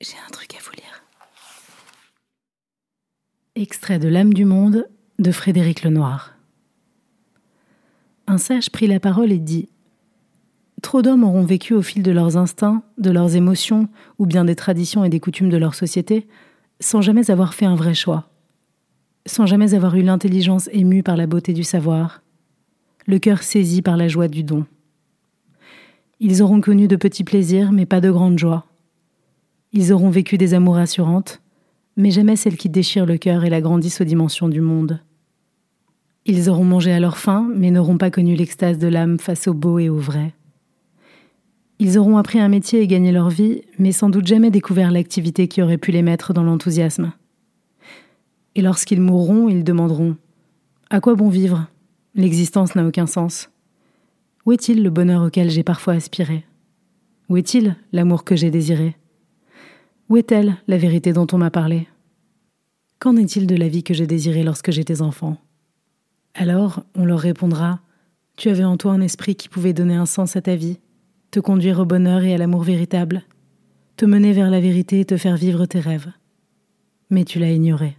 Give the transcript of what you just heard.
J'ai un truc à vous lire. Extrait de L'âme du monde de Frédéric Lenoir. Un sage prit la parole et dit Trop d'hommes auront vécu au fil de leurs instincts, de leurs émotions, ou bien des traditions et des coutumes de leur société, sans jamais avoir fait un vrai choix, sans jamais avoir eu l'intelligence émue par la beauté du savoir, le cœur saisi par la joie du don. Ils auront connu de petits plaisirs, mais pas de grandes joies ils auront vécu des amours assurantes, mais jamais celles qui déchirent le cœur et l'agrandissent aux dimensions du monde. Ils auront mangé à leur faim, mais n'auront pas connu l'extase de l'âme face au beau et au vrai. Ils auront appris un métier et gagné leur vie, mais sans doute jamais découvert l'activité qui aurait pu les mettre dans l'enthousiasme. Et lorsqu'ils mourront, ils demanderont À quoi bon vivre? L'existence n'a aucun sens. Où est-il le bonheur auquel j'ai parfois aspiré? Où est-il l'amour que j'ai désiré? Où est-elle, la vérité dont on m'a parlé? Qu'en est-il de la vie que j'ai désirée lorsque j'étais enfant? Alors, on leur répondra Tu avais en toi un esprit qui pouvait donner un sens à ta vie, te conduire au bonheur et à l'amour véritable, te mener vers la vérité et te faire vivre tes rêves. Mais tu l'as ignoré.